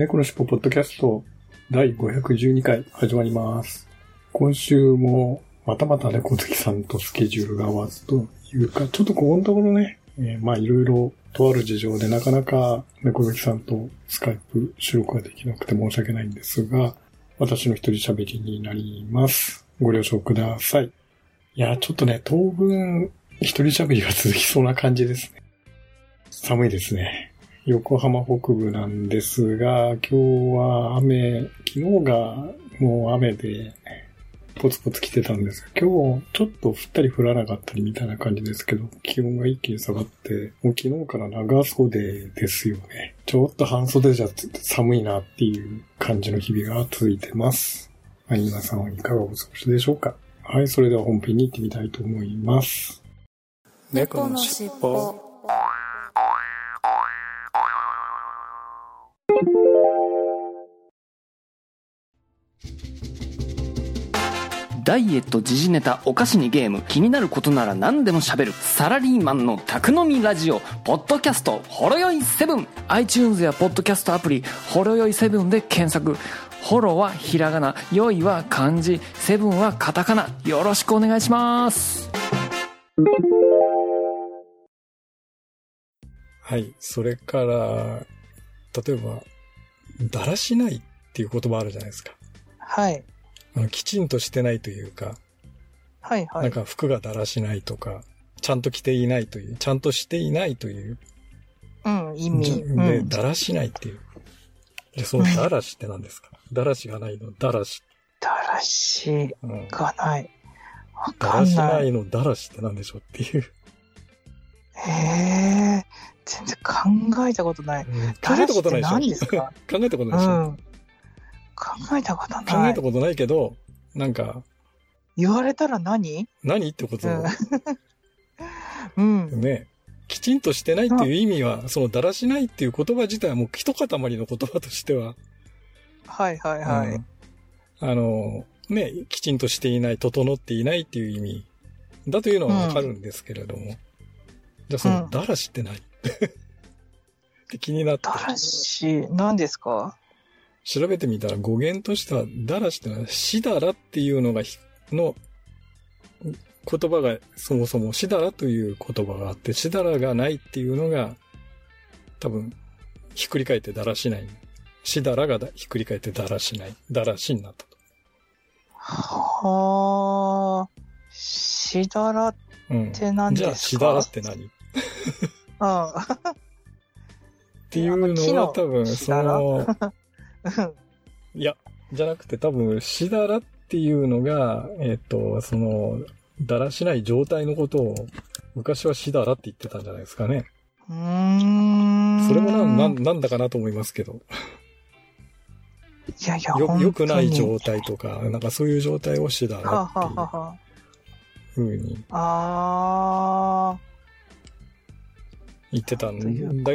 猫のしっぽポッドキャスト第512回始まります。今週もまたまた猫好きさんとスケジュールが合わずというか、ちょっとここのところね、えーまあいろいろとある事情でなかなか猫好きさんとスカイプ収録ができなくて申し訳ないんですが、私の一人喋りになります。ご了承ください。いや、ちょっとね、当分一人喋りが続きそうな感じですね。寒いですね。横浜北部なんですが、今日は雨、昨日がもう雨で、ポツポツ来てたんですが、今日ちょっと降ったり降らなかったりみたいな感じですけど、気温が一気に下がって、もう昨日から長袖ですよね。ちょっと半袖じゃ寒いなっていう感じの日々が続いてます。はい、皆さんはいかがお過ごしでしょうかはい、それでは本編に行ってみたいと思います。猫のしっぽダイエット、時事ネタ、お菓子にゲーム、気になることなら何でも喋る、サラリーマンの宅飲みラジオ、ポッドキャスト、ほろよい7。iTunes やポッドキャストアプリ、ほろよい7で検索。ホロはひらがな、よいは漢字、セブンはカタカナ。よろしくお願いします。はい。それから、例えば、だらしないっていう言葉あるじゃないですか。はい。あの、きちんとしてないというか、はいはい。なんか服がだらしないとか、ちゃんと着ていないという、ちゃんとしていないという、うん、意味。じうで、ん。だらしないっていう。で、そのだらしって何ですか？だらしがないの、だらし。だらしうん。がない。わだしからんな。ないいの、だらしって何でしょうっていう。へえ。全然考えたことない。考えたことないでしょ 考えたことうないでしょ、ん。考えたこと考ない。えた。ことないけど、なんか、言われたら何？何ってことをうん。うん。ね、きちんとしてないっていう意味は、そのだらしないっていう言葉自体はもう一塊の言葉としては、はいはいはい。うん。あの、ね、きちんとしていない、整っていないっていう意味。だというのはわかるんですけれども、じゃあそのうんだらしって何？って気になって。だらし、何ですか？調べてみたら語源としては、だらしってのは、しだらっていうのがひ、の、言葉が、そもそもしだらという言葉があって、しだらがないっていうのが、多分、ひっくり返ってだらしない。しだらがだひっくり返ってだらしない。だらしになったと。はあ。しだら、うん。って何ですか？じゃあ、しだらって何？っうん。ていうのは多分、その、いや、じゃなくて多分、しだらっていうのが、えっ、と、その、だらしない状態のことを、昔はしだらって言ってたんじゃないですかね。うーん。それもな、な、なんだかなと思いますけど。いやいや、よ、良くない本状態とか、なんかそういう状態をしだらっていう。風に。あ、あ言ってたんだ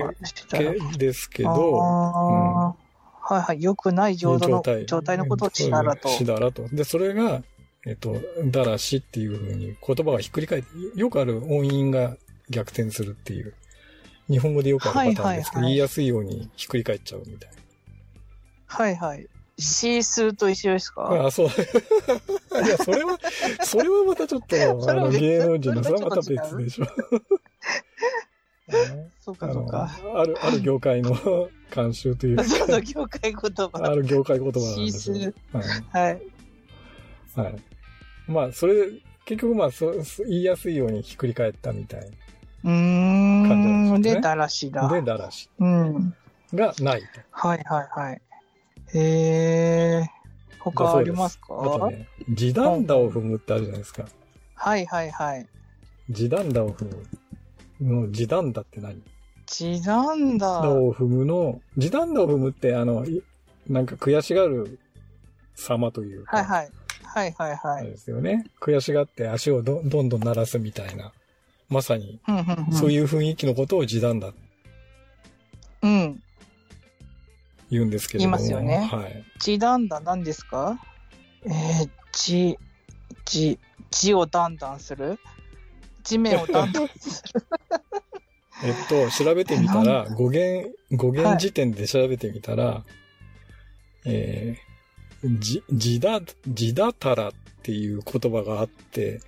けですけあー。ど、はいはい。良くない状態の状態のことをしだらと。しだらと。で、それが、えっと、だらしっていう風に言葉がひっくり返って、よくある音韻が逆転するっていう、日本語でよくあるパターンですけど、はいはいはい言いやすいようにひっくり返っちゃうみたいはいはい。シースーと一緒ですか？な。あ、そう。いや、それは、それはまたちょっと、あの、別芸能人の、それはまた別でしょ。そうかそうか。ある、ある業界の慣習というか、その業界言あ葉。る業界言葉なんですシーよ。はい。はい。はい。まあ、それ、結局まあそ、そ言いやすいようにひっくり返ったみたい。うーん。感じなんですよねで、だらしだ。で、だらしうん。がないと。はいはいはい。へえ。他ありますか？あとね、地団打を踏むってあるじゃないですか。はいはいはい。地団打を踏む。の地団打って何？地団だ。打を踏むの、地団打を踏むって、あの、いなんか悔しがる様というか、はいはい。はいはいはい。ですよね。悔しがって足をどどんどん鳴らすみたいな、まさに。そういう雰囲気のことを時短だってうん。言うんですけれども。言いますよねはい。地段だ何ですか？えー、地、地、地をだんだんする？地面をだんだんする？えっと、調べてみたら、語源、語源時点で調べてみたら、えー、じ、じだ、じだたらっていう言葉があって、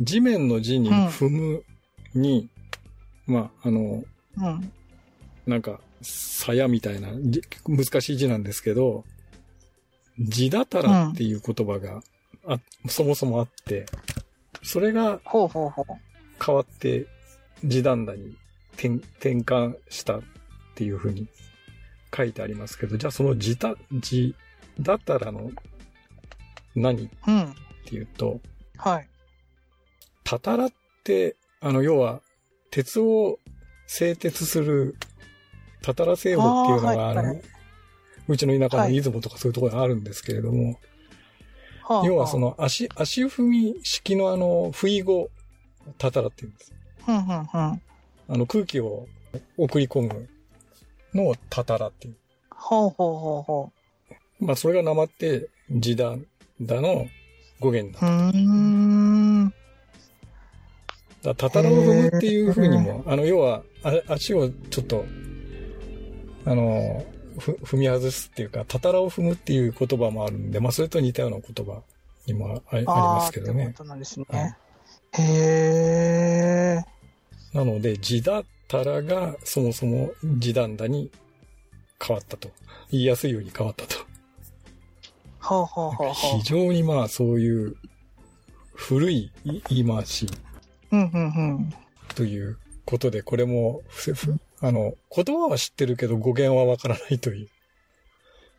地面の地にうん踏むに、まあ、あの、うん。なんか、鞘みたいな、じ難しい字なんですけど、地だたらっていう言葉があ、そもそもあって、それがほうほうほう。変わって、地団打に転転換したっていうふうに書いてありますけど、じゃあその地だ、地だったらの何っうん。ていうと、はい。たたらって、あの、要は、鉄を製鉄する、たたら製法っていうのが、あの、あーはいはうちの田舎のはい出雲とかそういうところにあるんですけれども、はあ要はそ、の足、足踏み式のあの、不意語、たたらっていうんです。はあうんうんうん。あの、空気を送り込むのをたたらっていう。ほうほうほうほまあ、それがなまって、時だ、だの語源だ。う。ん。だたたらを踏むっていう風にも、あの、要は、あ足をちょっと、あの、ふ踏み外すっていうか、たたらを踏むっていう言葉もあるんで、まあ、それと似たような言葉にもあありあますけどねーって。ことなんですね。はいへえ。なので、時だたらがそもそも時短だに変わったと。言いやすいように変わったと。ほうほう非。常にまあそういう古い言い回しうんうんうん。ということで、これもあの、言葉は知ってるけど語源はわからないという、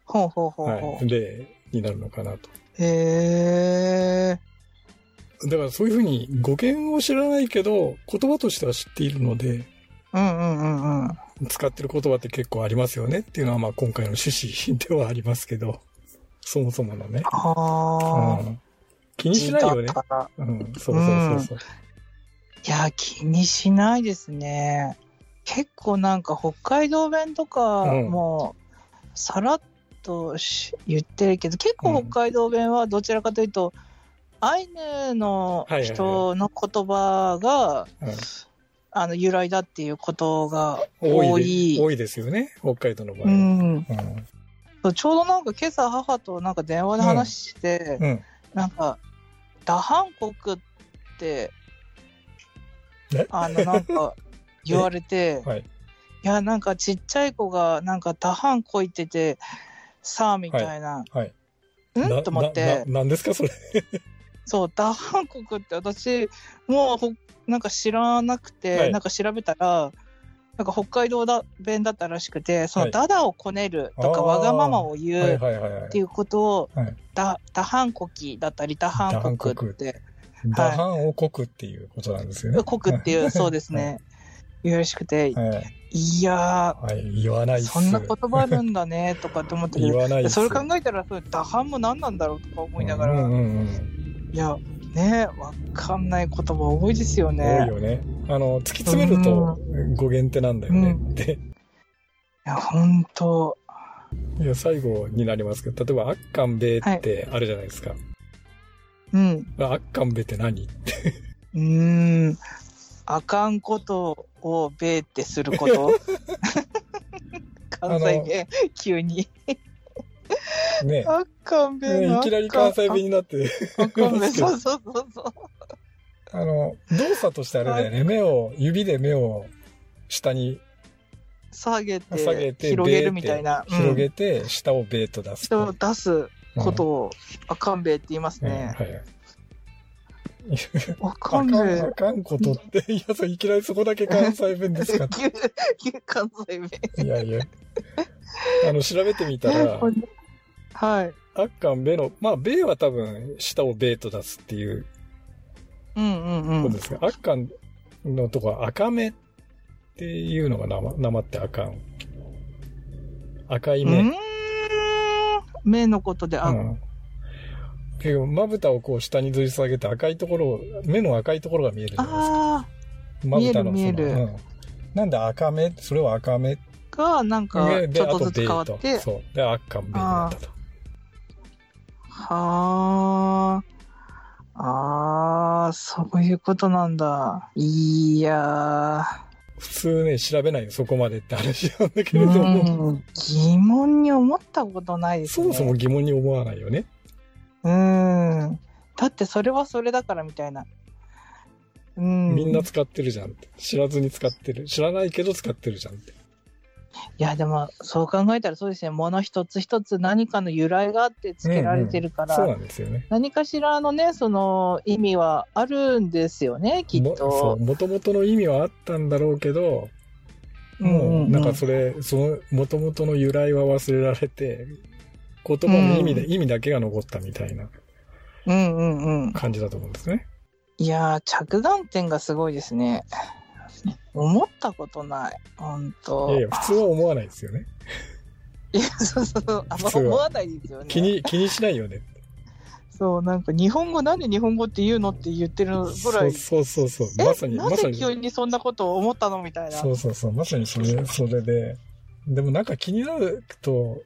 ほうほうほうほはい、例になるのかなと。う。へえ。だからそういうふうに語源を知らないけど、言葉としては知っているので、うんうんうんうん。使ってる言葉って結構ありますよねっていうのはまあ今回の趣旨ではありますけど、そもそものね。ああ。うん、気にしないよねうん、そうそうそうそう。いや、気にしないですね。結構なんか北海道弁とかうんもさらっとし言ってるけど、結構北海道弁はどちらかというと、アイヌの人の言葉が、うんあの由来だっていうことが多多い。多いですよね、北海道の場合は。うん、うんちょうどなんか今朝母となんか電話で話して、うん。なんか、ダハン国ってえ、あの、なんか、言われて、はい。いや、なんかちっちゃい子が、なんかダハンこいてて、さあ、みたいな、はい。うん？なと思って、なななんですか、それ？そう、ダハン国って私、もうほ、なんか知らなくて、はいなんか調べたら、なんか北海道だ弁だったらしくて、そはいのダダをこねるとか、わがままを言うって。いうことを、はいダダハン国だったり、ダハン国って、打反を国っていうことなんですよね。国っていう、そうですね、言うらしくて、はい。いやはい。言わない。そんな言葉あるんだね、とかって思って 言わない。それ考えたら、それ、打反も何なんだろうとか思いながら、うんうんうん。いや、ね、わかんない言葉多いですよね。多いよね。あの、突き詰めると語源ってなんだよねうって。いや、ほんと、いや、最後になりますけど、例えば、あっかんべーってあるじゃないですか。うん。あっかんべーって何？うーん。あかんことをべーってすること？関西弁、急に。ね。あいきなり関西弁になってあかんべー、ますけどそうそうそうそう。あの、動作としてあれだよね。目を、指で目を下に下げて、下げて、広げるみたいな。広げて、下をベーと出す人をと。出すことを、あかんべーって言いますうんね。はい。ああかん、べーあ。かんことって、いや、いきなりそこだけ関西弁ですか 関西弁。いやいや。あの、調べてみたら、はい。あっかんべの、まあ、べは多分、下をべーと出すっていううんうんうんことで。すが、あっかんのとこは赤目っていうのがなま、なまってあかん。赤いう目。目のことで、あ、うん。けど、まぶたをこう下にずり下げて赤いところを、目の赤いところが見えるじゃないですか。あまぶたの見える見えるうん。なんで赤目？それは赤目ーが、なんか、で、ちょっとずつベ変わって、そう。で、赤目になったと。はあ。ああ、そういうことなんだ。いや普通ね、調べないよ、そこまでって話なんだけー。れども、うん疑問に思ったことないですね。そもそも疑問に思わないよね。うん。だってそれはそれだからみたいな。うん。みんな使ってるじゃんって。知らずに使ってる。知らないけど使ってるじゃんって。いや、でも、そう考えたらそうですね。もの一つ一つ何かの由来があって付けられてるから、そうなんですよね。何かしらのね、その意味はあるんですよね、きっとう、。もともとの意味はあったんだろうけど、うんうんもう、うんなんかそれ、その、もともとの由来は忘れられて、言葉の意味で、うん意味だけが残ったみたいなうんうんうん。感じだと思うんですね。いやー、着眼点がすごいですね。思ったことない。ほんいと。やいや、普通は思わないですよね。いや、そうそうそう。あんま思わないですよね。気に、気にしないよね。そう、なんか日本語なんで日本語って言うのって言ってるぐらい。そうそうそうそう。えまさに、なぜまさに。急にそんなことを思ったのみたいな。そうそうそう。まさにそれ、それで。でもなんか気になると、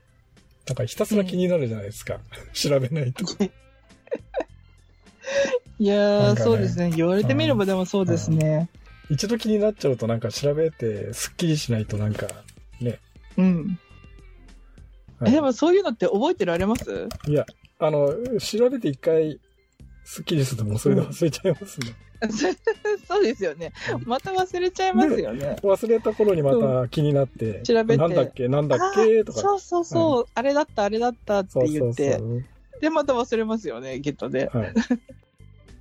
なんかひたすら気になるじゃないですか。調べないと。いやー、ねそうですね。言われてみればでもそうですね。一度気になっちゃうとなんか調べて、すっきりしないとなんか、ね。うん。はいえ、でもそういうのって覚えてられます？いや、あの、調べて一回、すっきりするともうそれで忘れちゃいますね。そうですよね。また忘れちゃいますよね。忘れた頃にまた気になって、調べてなんだっけなんだっけとか。そうそうそう、あれだった、あれだったってそうそう言って。そう。で、また忘れますよね、きっとね。はい。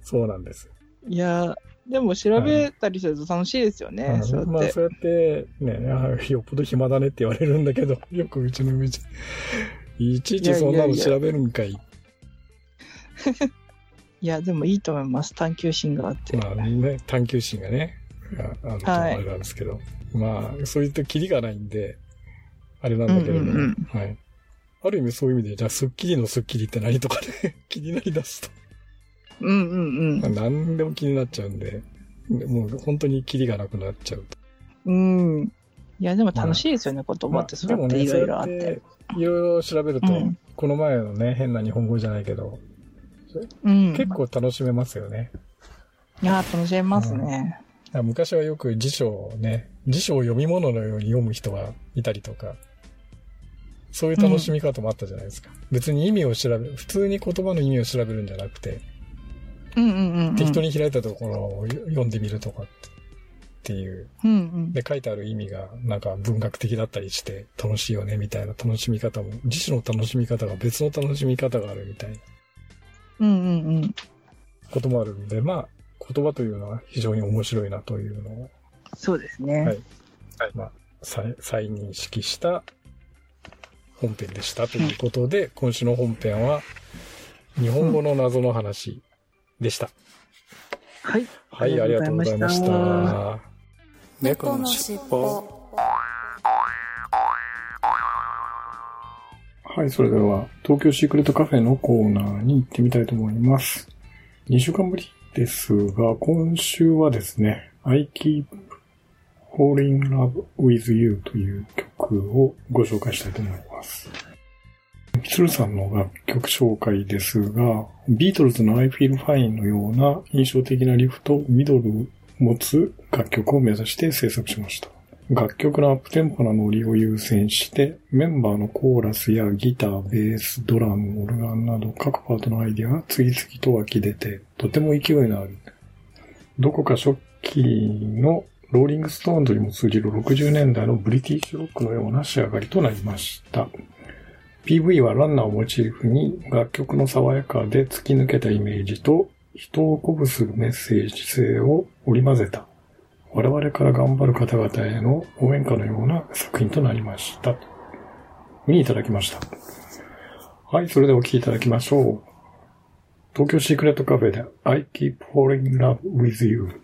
そうなんです。いやー、でも調べたりすると楽しいですよね、うんそうやって。まあそうやって、ね、あよっぽど暇だねって言われるんだけど、よくうちの嫁ちゃん、いちいちそんなの調べるんかい。いや、でもいいと思います、探求心があって。まあね、探求心がね、ああるとはいあれなんですけど、まあ、そういったキリがないんで、あれなんだけれども、うんうんはい。ある意味そういう意味で、じゃあ、スッキリのスッキリって何とかね、気になりだすと、うんうんまあ何でも気になっちゃうんで、でもう本当にキリがなくなっちゃうと。うん。うん。いや、でも楽しいですよね、言葉って。そうやっていろいろあって。いろいろ調べると、うんこの前のね、変な日本語じゃないけど、うん。結構楽しめますよね。いや、楽しめますね。昔はよく辞書をね、辞書を読み物のように読む人がいたりとか、そういう楽しみ方もあったじゃないですか。別に意味を調べる、普通に言葉の意味を調べるんじゃなくて、うんうんうんうん。適当に開いたところを読んでみるとかっていう。うんうん。で、書いてある意味がなんか文学的だったりして楽しいよねみたいな楽しみ方も、辞書の楽しみ方が別の楽しみ方があるみたいなうんうんうん。こともあるんで、まあ、言葉というのは非常に面白いなというのを、そうですね。はいまあ、再再認識した本編でしたということで、今週の本編は日本語の謎の話でした。はい。はい、ありがとうございました。猫のしっぽはい、それでは、東京シークレットカフェのコーナーに行ってみたいと思います。2週間ぶりですが、今週はですね、I Keep Falling in Love with You という曲をご紹介したいと思います。みつるさんの楽曲紹介ですが、ビートルズの I Feel Fine のような印象的なリフとミドルを持つ楽曲を目指して制作しました。楽曲のアップテンポなノリを優先して、メンバーのコーラスやギター、ベース、ドラム、オルガンなど各パートのアイディアが次々と湧き出て、とても勢いのある。どこか初期のローリングストーンズにも通じる60年代のブリティッシュロックのような仕上がりとなりました。PV はランナーをモチーフに楽曲の爽やかで突き抜けたイメージと人を鼓舞するメッセージ性を織り交ぜた我々から頑張る方々への応援歌のような作品となりました。というふうにいただきました。はい、それではお聴きいただきましょう。東京シークレットカフェで I keep falling in love with you.「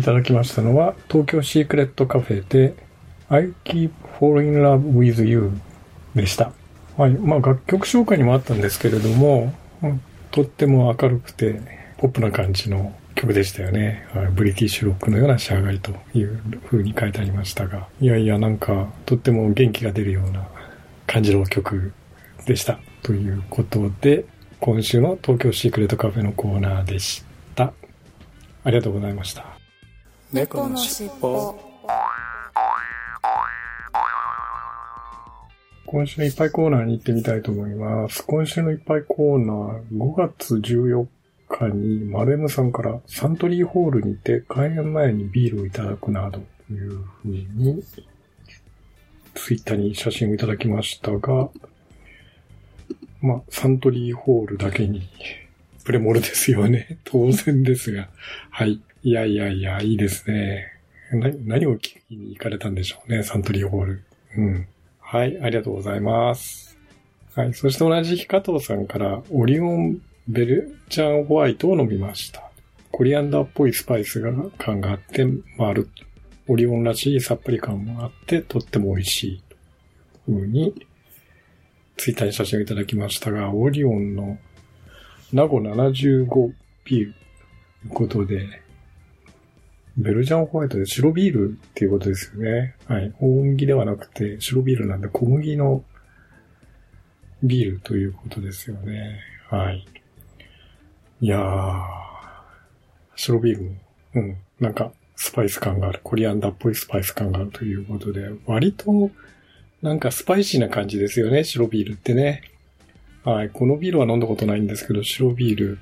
いただきましたのは、東京シークレットカフェで I keep falling in love with you でした。はい。まあ楽曲紹介にもあったんですけれども、とっても明るくてポップな感じの曲でしたよね。ブリティッシュロックのような仕上がりという風に書いてありましたが、いやいやなんかとっても元気が出るような感じの曲でした。ということで、今週の東京シークレットカフェのコーナーでした。ありがとうございました。猫のしっぽ。今週のいっぱいコーナーに行ってみたいと思います。今週のいっぱいコーナー、5月14日に、マルエムさんからサントリーホールにて開演前にビールをいただくなどというふうに、ツイッターに写真をいただきましたが、まあ、サントリーホールだけに、プレモルですよね。当然ですが。はい。いやいやいや、いいですね。何、何を聞きに行かれたんでしょうね、サントリーホール。うん。はい、ありがとうございます。はい、そして同じ日加藤さんから、オリオンベルチャンホワイトを飲みました。コリアンダーっぽいスパイスが感があって、丸。オリオンらしいさっぱり感もあって、とっても美味しい。ふうにツイッターに写真をいただきましたが、オリオンのナゴ75ビーということで、ベルジャンホワイトで白ビールっていうことですよね。はい。大麦ではなくて白ビールなんで小麦のビールということですよね。はい。いやー、白ビールも、うん、なんかスパイス感がある。コリアンダーっぽいスパイス感があるということで、割となんかスパイシーな感じですよね、白ビールってね。はい。このビールは飲んだことないんですけど、白ビール、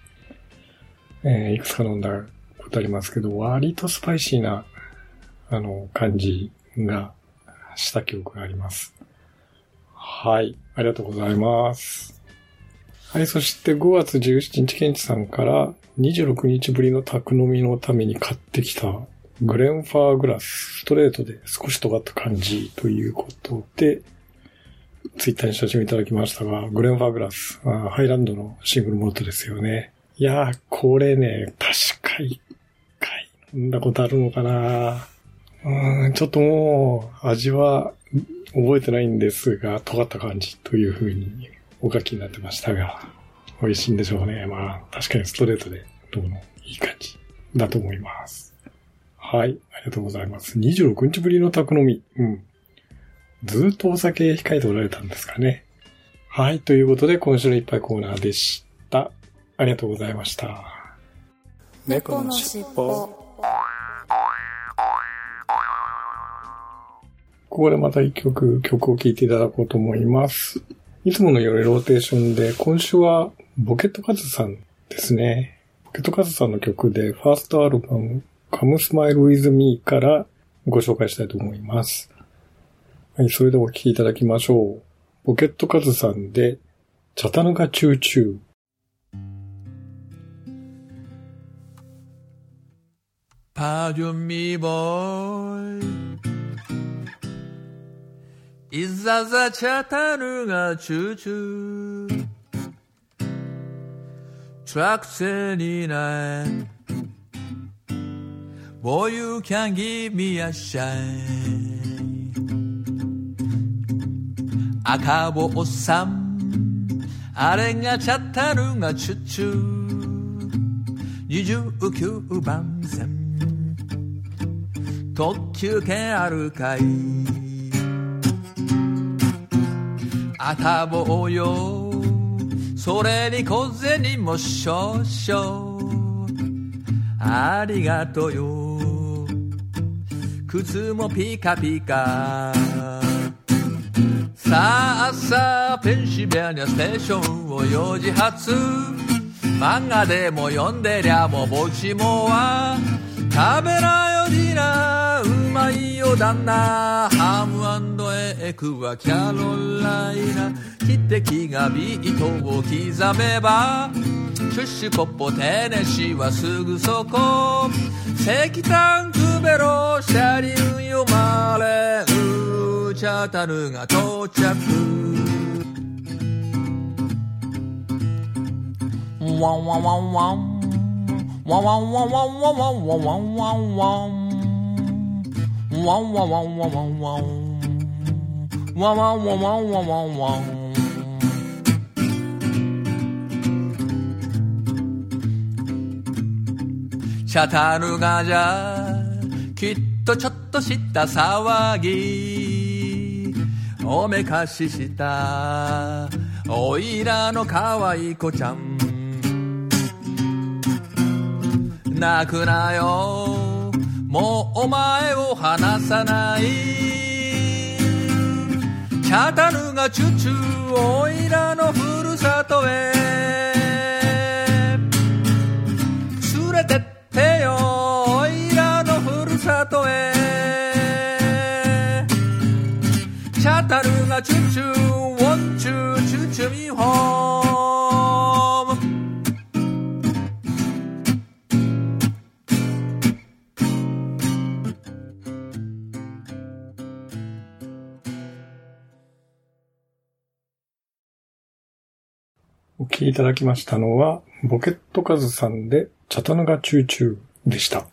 えー、いくつか飲んだことありますけど、割とスパイシーな、あの、感じがした記憶があります。はい。ありがとうございます。はい。そして5月17日、ケンチさんから26日ぶりの宅飲みのために買ってきたグレンファーグラス、ストレートで少し尖った感じということで、ツイッターに写真をいただきましたが、グレンファーグラス、ハイランドのシングルモルトですよね。いやー、これね、確か一飲んだことあるのかなうん、ちょっともう、味は覚えてないんですが、尖った感じという風にお書きになってましたが、美味しいんでしょうね。まあ、確かにストレートで飲むのいい感じだと思います。はい。ありがとうございます。26日ぶりの宅飲み。うん。ずっとお酒控えておられたんですかね。はい。ということで、今週のいっぱいコーナーでした。ありがとうございました。猫のしっぽ。ここでまた一曲、曲を聴いていただこうと思います。いつものよりローテーションで、今週はボケットカズさんですね。ボケットカズさんの曲で、ファーストアルバム、Come Smile With Me からご紹介したいと思います。はい、それではお聴きいただきましょう。ポケットカズさんで、チャタヌガチューチュー。Pardon me, boy. Is that the Chattanooga choo-choo? Track 29 Boy, you can give me a shine. 赤坊さん、あれがチャッタルがチュチュ29番線。特急券あるかい赤坊よ、それに小銭も少々。ありがとうよ。靴もピカピカ。さあさあペンシベニアステーションを4時発。漫画でも読んでりゃもぼちもは。食べなよディナーうまいよ旦那。ハムエッグはキャロライナ。汽笛がビートを刻めばシュッシュポッポテネシーはすぐそこ。石炭クベロ車輪よまれうチャタルが到着。ワンワンワンワンワンワン。ワンワンワンワンワンワンワンワン。ワンワンワンワンワン。ワンワンワンワンワンワンワンシャタルガじゃきっとちょっとした騒ぎ。おめかししたおいらのかわいこちゃん。泣くなよ。もうお前を離さない。チャタヌがチュチュおいらのふるさとへ。いただきましたのは、ボケットカズさんで、チャタヌガチューチューでした。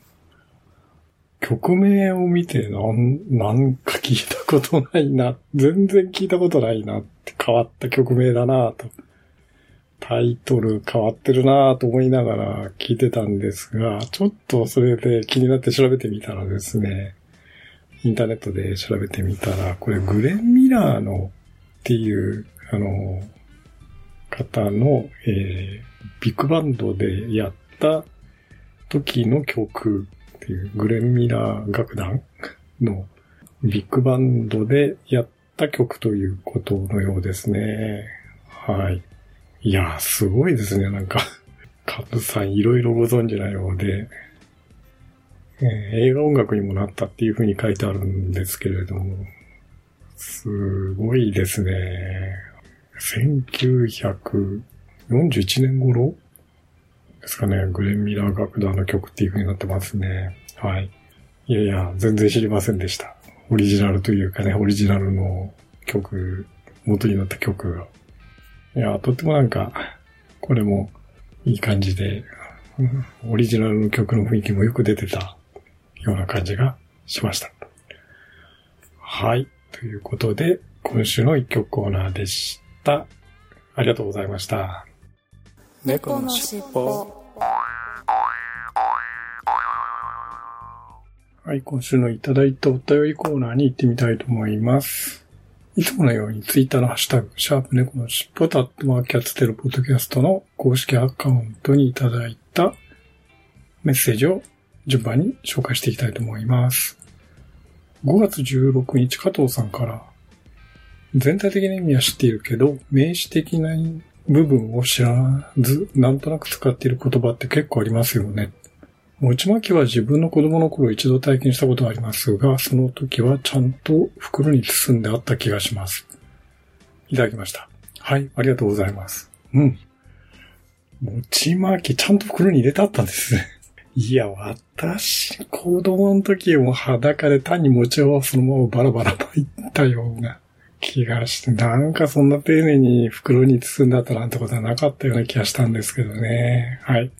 曲名を見てなん、なんか聞いたことないな、全然聞いたことないなって変わった曲名だなと。タイトル変わってるなと思いながら聞いてたんですが、ちょっとそれで気になって調べてみたらですね、インターネットで調べてみたら、これグレン・ミラーのっていう、あの、方の、えー、ビッグバンドでやった時の曲っていう、グレン・ミラー楽団のビッグバンドでやった曲ということのようですね。はい。いや、すごいですね。なんか、カズさんいろいろご存知なようで、えー映画音楽にもなったっていう風に書いてあるんですけれども、すごいですね。1941年頃ですかね、グレン・ミラー楽団の曲っていう風になってますね。はい。いやいや、全然知りませんでした。オリジナルというかね、オリジナルの曲、元になった曲が。いや、とってもなんか、これもいい感じで、オリジナルの曲の雰囲気もよく出てたような感じがしました。はい。ということで、今週の一曲コーナーでした。ありがとうございました。猫のしっぽはい、今週のいただいたお便りコーナーに行ってみたいと思います。いつものようにツイッターのハッシュタグ、シャープ猫のしっぽタットマーキャッツテロポッドキャストの公式アカウントにいただいたメッセージを順番に紹介していきたいと思います。5月16日、加藤さんから、全体的な意味は知っているけど、名詞的な部分を知らず、なんとなく使っている言葉って結構ありますよね。餅巻きは自分の子供の頃一度体験したことがありますが、その時はちゃんと袋に包んであった気がします。いただきました。はい、ありがとうございます。うん。餅巻きちゃんと袋に入れてあったんですね。いや、私、子供の時も裸で単に餅をそのままバラバラ巻いたような気がして、なんかそんな丁寧に袋に包んであったなんてことはなかったような気がしたんですけどね。はい。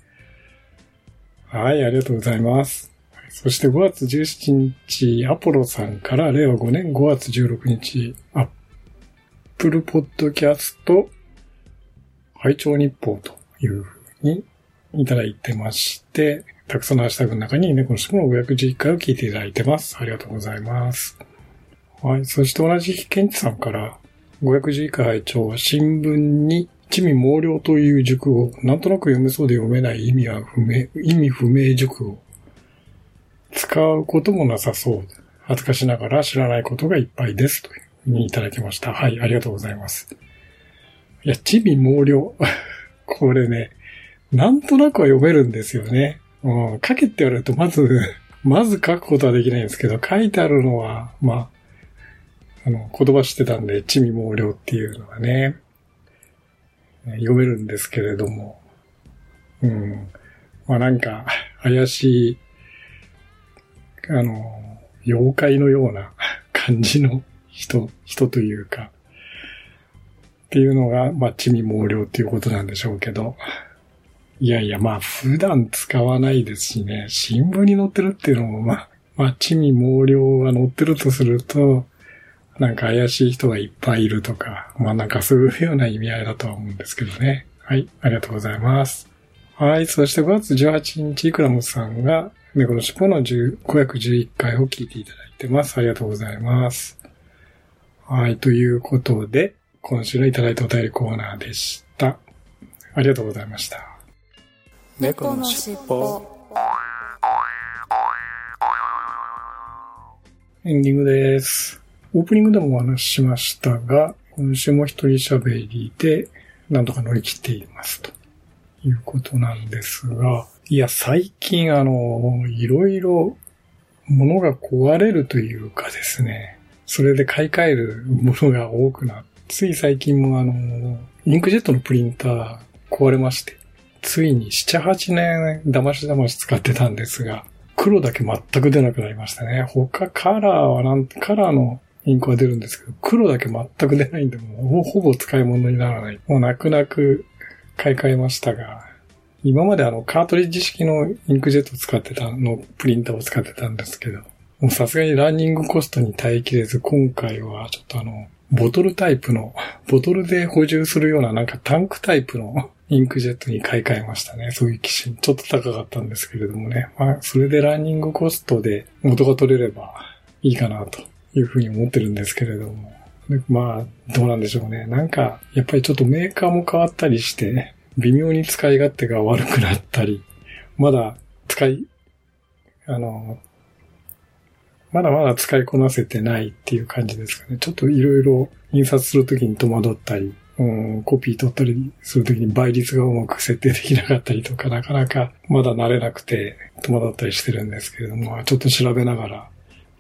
はい、ありがとうございます。そして5月17日、アポロさんから令和5年5月16日、アップルポッドキャスト、拝聴日報というふうにいただいてまして、たくさんのハッシュタグの中に猫のしもの511回を聞いていただいてます。ありがとうございます。はい。そして同じ日、ケンチさんから、511回拝聴は新聞に、地味猛量という熟語、なんとなく読めそうで読めない意味は不明、意味不明熟語。使うこともなさそう。恥ずかしながら知らないことがいっぱいです。というふうにいただきました。はい、ありがとうございます。いや、地味猛量。これね、なんとなくは読めるんですよね。うん、書けって言われると、まず、まず書くことはできないんですけど、書いてあるのは、まあ、あの、言葉知ってたんで、地味猛量っていうのはね、読めるんですけれども、うん。まあなんか、怪しい、あの、妖怪のような感じの人、人というか、っていうのが、まあ、地味猛量っていうことなんでしょうけど、いやいや、まあ普段使わないですしね、新聞に載ってるっていうのも、まあ、まあ、地味猛量が載ってるとすると、なんか怪しい人がいっぱいいるとか、まあなんかそういうような意味合いだとは思うんですけどね。はい、ありがとうございます。はい、そして5月18日、イクラムさんが、猫の尻尾の511回を聞いていただいてます。ありがとうございます。はい、ということで、今週のいただいたお便りコーナーでした。ありがとうございました。猫のしっぽ。エンディングです。オープニングでもお話ししましたが、今週も一人喋りで、なんとか乗り切っていますということなんですが、いや、最近あの、いろいろ物が壊れるというかですね、それで買い替えるものが多くなって、つい最近もあの、インクジェットのプリンター壊れまして、ついに7、8年騙し騙し使ってたんですが、黒だけ全く出なくなりましたね。他カラーはなん、カラーのインクは出るんですけど、黒だけ全く出ないんで、もうほぼ使い物にならない。もう泣く泣く買い替えましたが、今まであのカートリッジ式のインクジェットを使ってたの、プリンターを使ってたんですけど、もうさすがにランニングコストに耐えきれず、今回はちょっとあの、ボトルタイプの、ボトルで補充するようななんかタンクタイプのインクジェットに買い替えましたね。そういう機種。ちょっと高かったんですけれどもね。まあ、それでランニングコストで元が取れればいいかなというふうに思ってるんですけれども。まあ、どうなんでしょうね。なんか、やっぱりちょっとメーカーも変わったりして、微妙に使い勝手が悪くなったり、まだ使い、あの、まだまだ使いこなせてないっていう感じですかね。ちょっといろいろ印刷するときに戸惑ったり、うん、コピー取ったりするときに倍率がうまく設定できなかったりとか、なかなかまだ慣れなくて戸惑ったりしてるんですけれども、ちょっと調べながら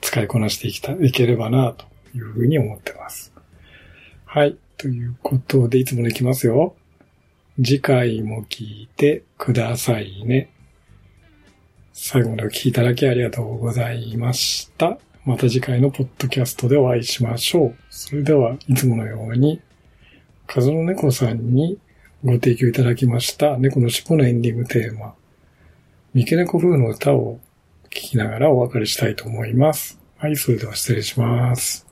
使いこなしていきた、いければな、というふうに思ってます。はい。ということで、いつもできますよ。次回も聞いてくださいね。最後までお聞きいただきありがとうございました。また次回のポッドキャストでお会いしましょう。それでは、いつものように、カズの猫さんにご提供いただきました猫の尻尾のエンディングテーマ、三毛猫風の歌を聞きながらお別れしたいと思います。はい、それでは失礼します。